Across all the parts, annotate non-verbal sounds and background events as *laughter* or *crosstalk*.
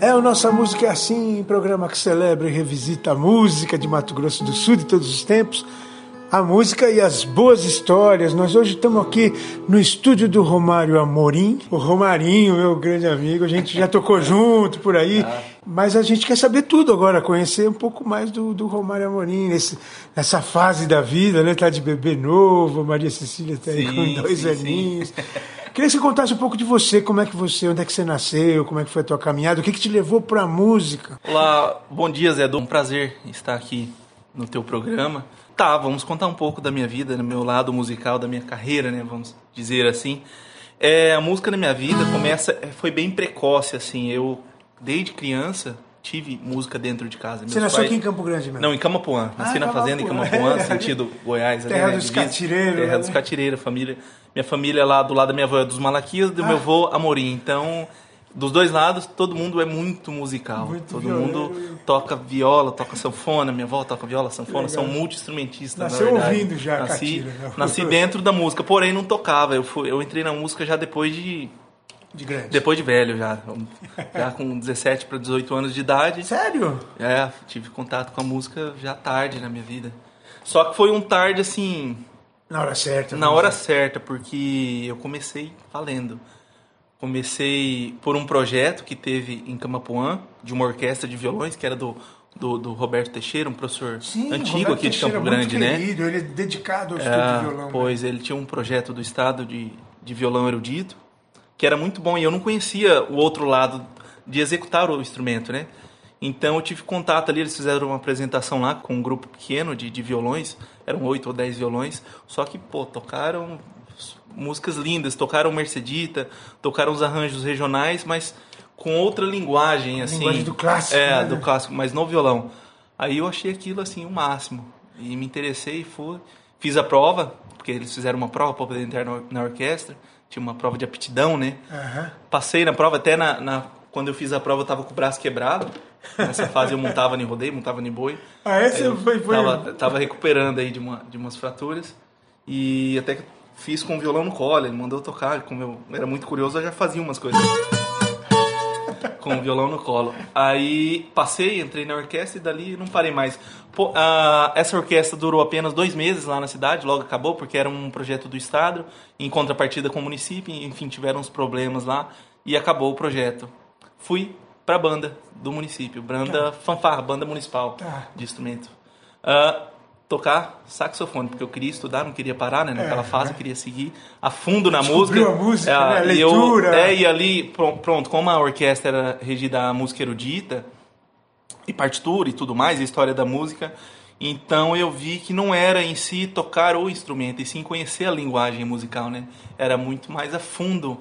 É o Nossa Música é Assim, programa que celebra e revisita a música de Mato Grosso do Sul de todos os tempos, a música e as boas histórias. Nós hoje estamos aqui no estúdio do Romário Amorim, o Romarinho, meu grande amigo, a gente já tocou junto por aí, mas a gente quer saber tudo agora, conhecer um pouco mais do, do Romário Amorim, nesse, nessa fase da vida, né? Tá de bebê novo, Maria Cecília está aí Sim, com dois sim, aninhos. sim. *laughs* Queria que você contasse um pouco de você, como é que você, onde é que você nasceu, como é que foi a tua caminhada, o que, que te levou para a música. Olá, bom dia Zé, um prazer estar aqui no teu programa. Tá, vamos contar um pouco da minha vida, do meu lado musical, da minha carreira, né, vamos dizer assim. É, a música na minha vida começa, foi bem precoce, assim, eu desde criança tive música dentro de casa. Você Meus nasceu pais- aqui em Campo Grande mesmo? Não, em Camapuã. Nasci Ah, na fazenda em Camapuã. *laughs* Sentido Goiás. ali, Terra né, dos catireiros, Terra né? dos catireiros, família. Minha família é lá do lado da minha avó é dos Malaquias, do Ah. meu avô Amorim. Então, dos dois lados, todo mundo é muito musical. Muito todo violeiro. mundo toca viola, toca sanfona. Minha avó toca viola, sanfona. Legal. São multi-instrumentistas, na Nasceu ouvindo já nasci, catira, né? nasci *laughs* dentro da música, porém não tocava. Eu, fui, eu entrei na música já depois de... De grande. Depois de velho já. Já com 17 para 18 anos de idade. Sério? É, tive contato com a música já tarde na minha vida. Só que foi um tarde assim, Na hora certa. na né? hora certa, porque eu comecei valendo. Comecei por um projeto que teve em Camapuã, de uma orquestra de violões, que era do, do, do Roberto Teixeira, um professor Sim, antigo Roberto aqui de Teixeira, Campo muito Grande, né? querido, Ele é dedicado ao estudo É, de violão. né? Pois, ele tinha um projeto do Estado de, de violão erudito, que era muito bom, e eu não conhecia o outro lado de executar o instrumento, né? Então eu tive contato ali, eles fizeram uma apresentação lá com um grupo pequeno de, de violões, eram oito ou dez violões, só que, pô, tocaram músicas lindas, tocaram Mercedita, tocaram os arranjos regionais, mas com outra linguagem, assim. linguagem do clássico, É, né? do clássico, mas no violão. Aí eu achei aquilo, assim, o máximo. E me interessei, fui, fiz a prova, porque eles fizeram uma prova para poder entrar na, na orquestra, tinha uma prova de aptidão, né? Aham. Passei na prova, até na, na- quando eu fiz a prova eu tava com o braço quebrado. Nessa fase eu montava em rodeio, montava em boi. Ah, Aí eu foi- foi- Tava, tava recuperando aí de, uma, de umas fraturas. E até que fiz com o violão no colo, ele mandou tocar. Como eu era muito curioso, eu já fazia umas coisas. Com o violão no colo. Aí passei, entrei na orquestra e dali não parei mais. Pô, ah, essa orquestra durou apenas dois meses lá na cidade, logo acabou, porque era um projeto do Estado, em contrapartida com o município, enfim, tiveram uns problemas lá e acabou o projeto. Fui pra banda do município, banda fanfarra, banda municipal Tá. de instrumento. Ah, tocar saxofone, porque eu queria estudar, não queria parar, né? Naquela É, fase, né? eu queria seguir a fundo na Descobriu música. a música, É, né? e eu- Leitura. é, e ali, pro- pronto, como a orquestra era regida a música erudita, e partitura e tudo mais, a história da música, então eu vi que não era em si tocar o instrumento, e sim conhecer a linguagem musical, né? Era muito mais a fundo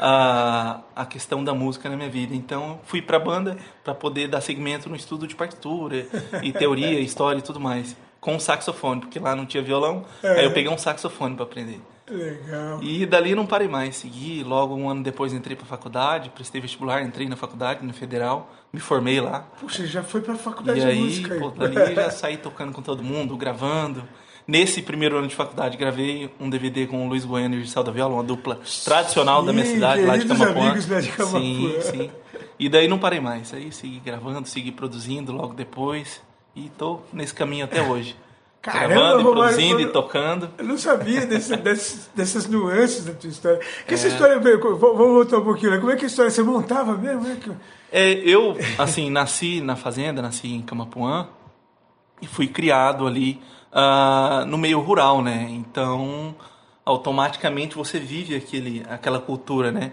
a, a questão da música na minha vida. Então fui pra banda para poder dar segmento no estudo de partitura e teoria, *laughs* história e tudo mais. Com saxofone, porque lá não tinha violão, É. aí eu peguei um saxofone para aprender. Legal. E dali não parei mais, segui. Logo um ano depois entrei para faculdade, prestei vestibular, entrei na faculdade, no federal, me formei lá. Puxa, já foi pra faculdade E de aí, música. pô, dali *laughs* já saí tocando com todo mundo, gravando. Nesse primeiro ano de faculdade, gravei um DVD com o Luiz Bueno e o Gisel da Viola, uma dupla tradicional da minha Sim, cidade, lá de Camapuã. amigos lá de Camapuã. Sim, sim. E daí não parei mais. Aí segui gravando, segui produzindo logo depois. E tô nesse caminho até hoje. *laughs* Caramba, gravando Romário, produzindo e tocando. Eu não sabia desse- *laughs* dessas, dessas nuances da tua história. Que É. essa história veio. Vamos voltar um pouquinho. né? Como é que a história você montava mesmo? né? Que- É, eu, assim, nasci na fazenda, nasci em Camapuã e fui criado ali ah, no meio rural, né? Então, automaticamente você vive aquele, aquela cultura, né?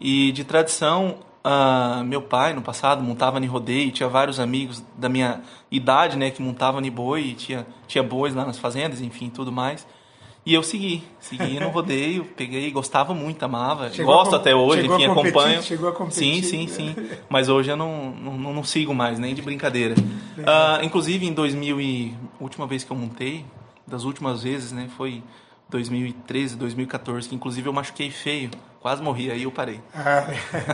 E de tradição, ah, meu pai no passado montava em rodeio, tinha vários amigos da minha idade, né, que montavam em boi, tinha, tinha bois lá nas fazendas, enfim, tudo mais. E eu segui, segui no rodeio, *laughs* peguei, gostava muito, amava, Chegou a gosto com- até hoje, a enfim, competir? acompanho. Chegou a competir? Sim, sim, sim. *laughs* Mas hoje eu não, não, não sigo mais, nem de brincadeira. Ah, inclusive, em 2000 e... última vez que eu montei, das últimas vezes, né, foi 2013, 2014, que inclusive eu machuquei feio, quase morri, aí eu parei. Ah,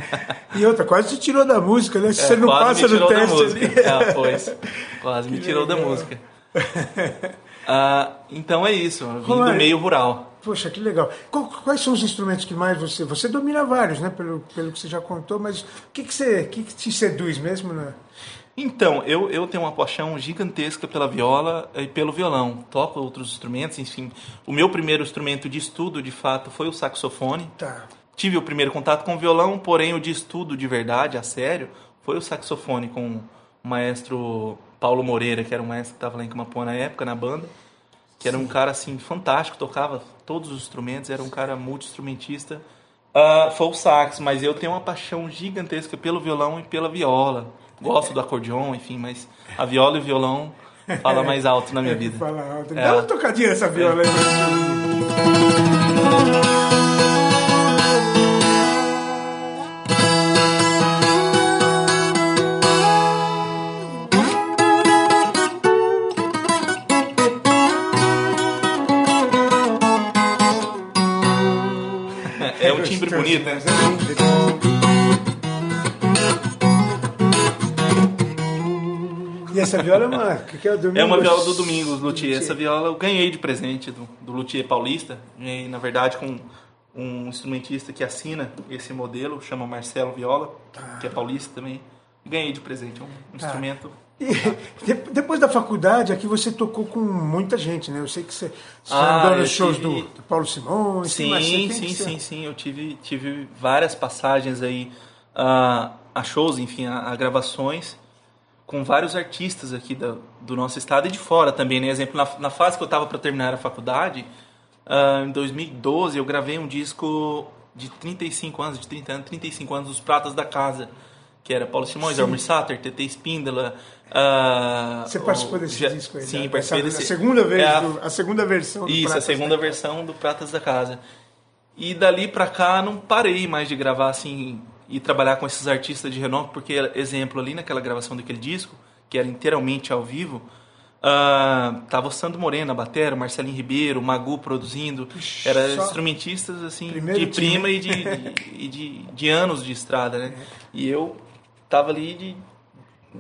*laughs* e outra, quase te tirou da música, né? Se você não É, passa me no tirou da teste ali. Ah, pois. Quase *laughs* me Que tirou da legal. música. *laughs* Ah, então é isso, eu vim do meio rural. Poxa, que legal. Quais são os instrumentos que mais você. Você domina vários, né? Pelo, pelo que você já contou, mas o que, que, você, que, que te seduz mesmo, né? Então, eu, eu tenho uma paixão gigantesca pela viola e pelo violão. Toco outros instrumentos, enfim. O meu primeiro instrumento de estudo, de fato, foi o saxofone. Tá. Tive o primeiro contato com o violão, porém o de estudo de verdade, a sério, foi o saxofone com o maestro Paulo Moreira, que era um maestro que estava lá em Camapuã na época, na banda. Que era um cara, assim, fantástico, tocava todos os instrumentos, era um cara multi-instrumentista. Uh, foi o sax, mas eu tenho uma paixão gigantesca pelo violão e pela viola. Gosto do acordeon, enfim, mas a viola e o violão fala *laughs* mais alto na minha vida. Fala alto. Dá uma tocadinha essa viola aí É E essa viola é uma. Que é, é uma viola do Domingos Luthier. Essa viola eu ganhei de presente do, do Luthier Paulista. Ganhei, na verdade, com um instrumentista que assina esse modelo, chama Marcelo Viola, ah. que é paulista também. Ganhei de presente um ah. instrumento. E depois da faculdade, aqui você tocou com muita gente, né? Eu sei que você, você ah, andou nos shows tive... do, do, Paulo Simões. Sim, sim, sim, sim, sim. Eu tive, tive várias passagens aí uh, a shows, enfim, a, a gravações com vários artistas aqui do, do, nosso estado e de fora também, né? Exemplo, na, na fase que eu estava para terminar a faculdade, uh, em 2012, eu gravei um disco de 35 anos, de 30 anos, 35 anos, Os Pratas da Casa, que era Paulo Simões, Sim. Elmer Satter, TT Espíndola. Uh, Você participou desse já, disco aí? Sim, né? participei desse. A segunda vez, é a, do, a, segunda versão do Isso, Pratas a segunda versão do Pratas da Casa. E dali para cá não parei mais de gravar assim e trabalhar com esses artistas de renome, porque, exemplo, ali naquela gravação daquele disco, que era inteiramente ao vivo, uh, tava o Sandro Moreno na batera, Marcelinho Ribeiro, Magu produzindo, eram instrumentistas assim de prima e, de, e de, de, anos de estrada, né? E eu tava ali de,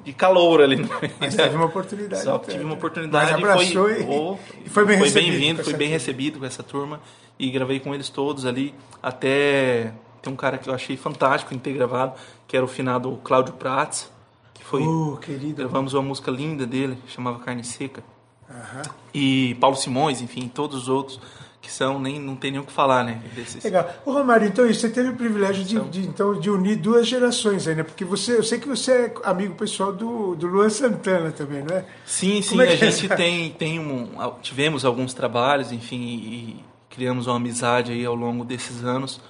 de calor ali. Mas teve uma oportunidade. Só tive uma oportunidade e foi, oh, e foi bem foi recebido. Bem-vindo, foi bem recebido com essa turma e gravei com eles todos ali até tem um cara que eu achei fantástico em ter gravado, que era o finado Cláudio Prats, que foi. Oh, querido. Gravamos uma música linda dele, chamava Carne Seca. Uhum. E Paulo Simões, enfim, todos os outros que são, nem, não tem nem o que falar, né? Desses... Legal. Ô Romário, então você teve o privilégio de, de, então, de unir duas gerações aí, né? Porque você, eu sei que você é amigo pessoal do, do Luan Santana também, não é? Sim, sim, é a é gente tem, tem um, tivemos alguns trabalhos, enfim, e criamos uma amizade aí ao longo desses anos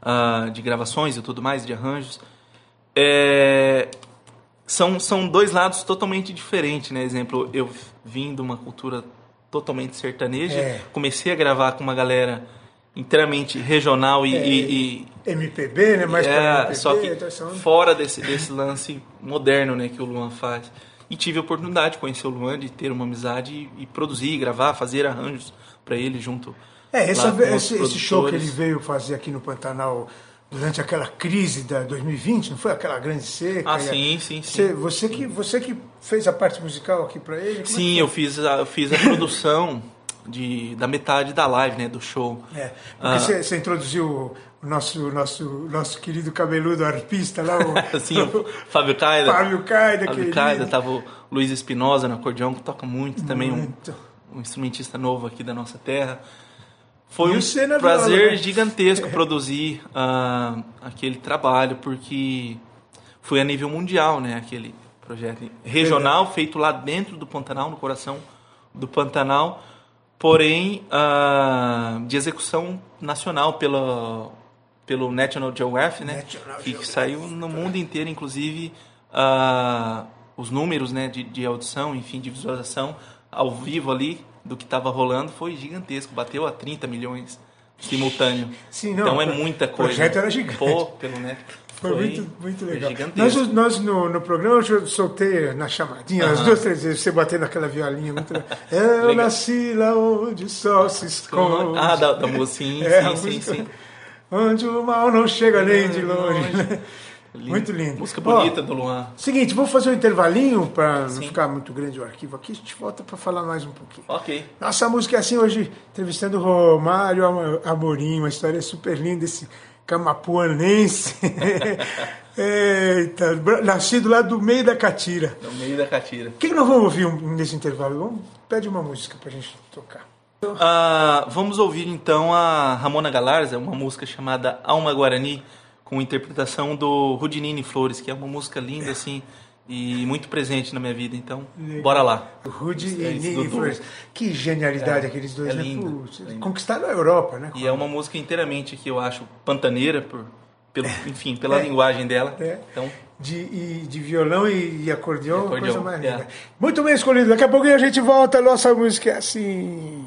uh, de gravações e tudo mais, de arranjos, é, são, são dois lados totalmente diferentes, né? Exemplo, eu vim de uma cultura totalmente sertaneja, é. comecei a gravar com uma galera inteiramente regional e, é, e, e MPB, né? Mais é, MPB, só que então fora desse, desse lance moderno, né, que o Luan faz. E tive a oportunidade de conhecer o Luan, de ter uma amizade e, e produzir, gravar, fazer arranjos para ele junto é, essa, esse, esse show que ele veio fazer aqui no Pantanal durante aquela crise da 2020, não foi aquela grande seca? Ah, sim, sim, sim. Você, que, você que fez a parte musical aqui para ele? Como é sim, é eu fiz a, eu fiz a *coughs* produção de, da metade da live, né, do show. É, porque ah. você, você introduziu o nosso, nosso, nosso querido cabeludo arpista lá, o, *laughs* Sim, o Fábio Caida. Fábio Caida, Fábio Caida, tava o Luiz Espinosa no acordeão, que toca muito, muito. também, um, um instrumentista novo aqui da nossa terra. Foi um prazer né? gigantesco produzir uh, aquele trabalho, porque foi a nível mundial, né? Aquele projeto regional é. feito lá dentro do Pantanal, no coração do Pantanal, porém uh, de execução nacional pela, pelo National Geographic, né? National que Geographic. saiu no mundo inteiro, inclusive uh, os números, né? De, de audição, enfim, de visualização ao vivo ali do que estava rolando foi gigantesco, bateu a 30 milhões simultâneo. Sim, não, então é muita coisa. O projeto era gigante. Pô, pelo. Foi, foi muito, muito legal. Nós, nós no, no programa eu soltei na chamadinha, as duas, três vezes, você batendo aquela violinha muito legal. *laughs* Eu nasci lá onde o sol se esconde. Ah, da, da mocinha, é, sim, sim, sim. Onde o mal não chega nem de longe. longe. Lindo. Muito lindo. Música Ó, bonita do Luan. Seguinte, vou fazer um intervalinho para não ficar muito grande o arquivo aqui. A gente volta para falar mais um pouquinho. Ok. Nossa música é assim hoje, entrevistando o Romário Am- Amorim, uma história super linda, esse camapuanense. *laughs* Eita, nascido lá do meio da Catira. No meio da catira. O que, que nós vamos ouvir nesse intervalo? Vamos, pede uma música pra gente tocar. Ah, vamos ouvir então a Ramona Galarza, uma música chamada Alma Guarani, com interpretação do Rudinini Flores, que é uma música linda assim e muito presente na minha vida. Então, bora lá. Rudy É e Nini. Flores. Que genialidade É, aqueles dois, é né? lindo, Putz, lindo. Conquistaram a Europa, né? E é uma música inteiramente que eu acho pantaneira por pelo, enfim, pela É. linguagem dela. É. Então, De, e- de violão e, e acordeão, acordeão, coisa mais é. linda. Muito bem escolhido. Daqui a pouquinho a gente volta. Nossa música é assim.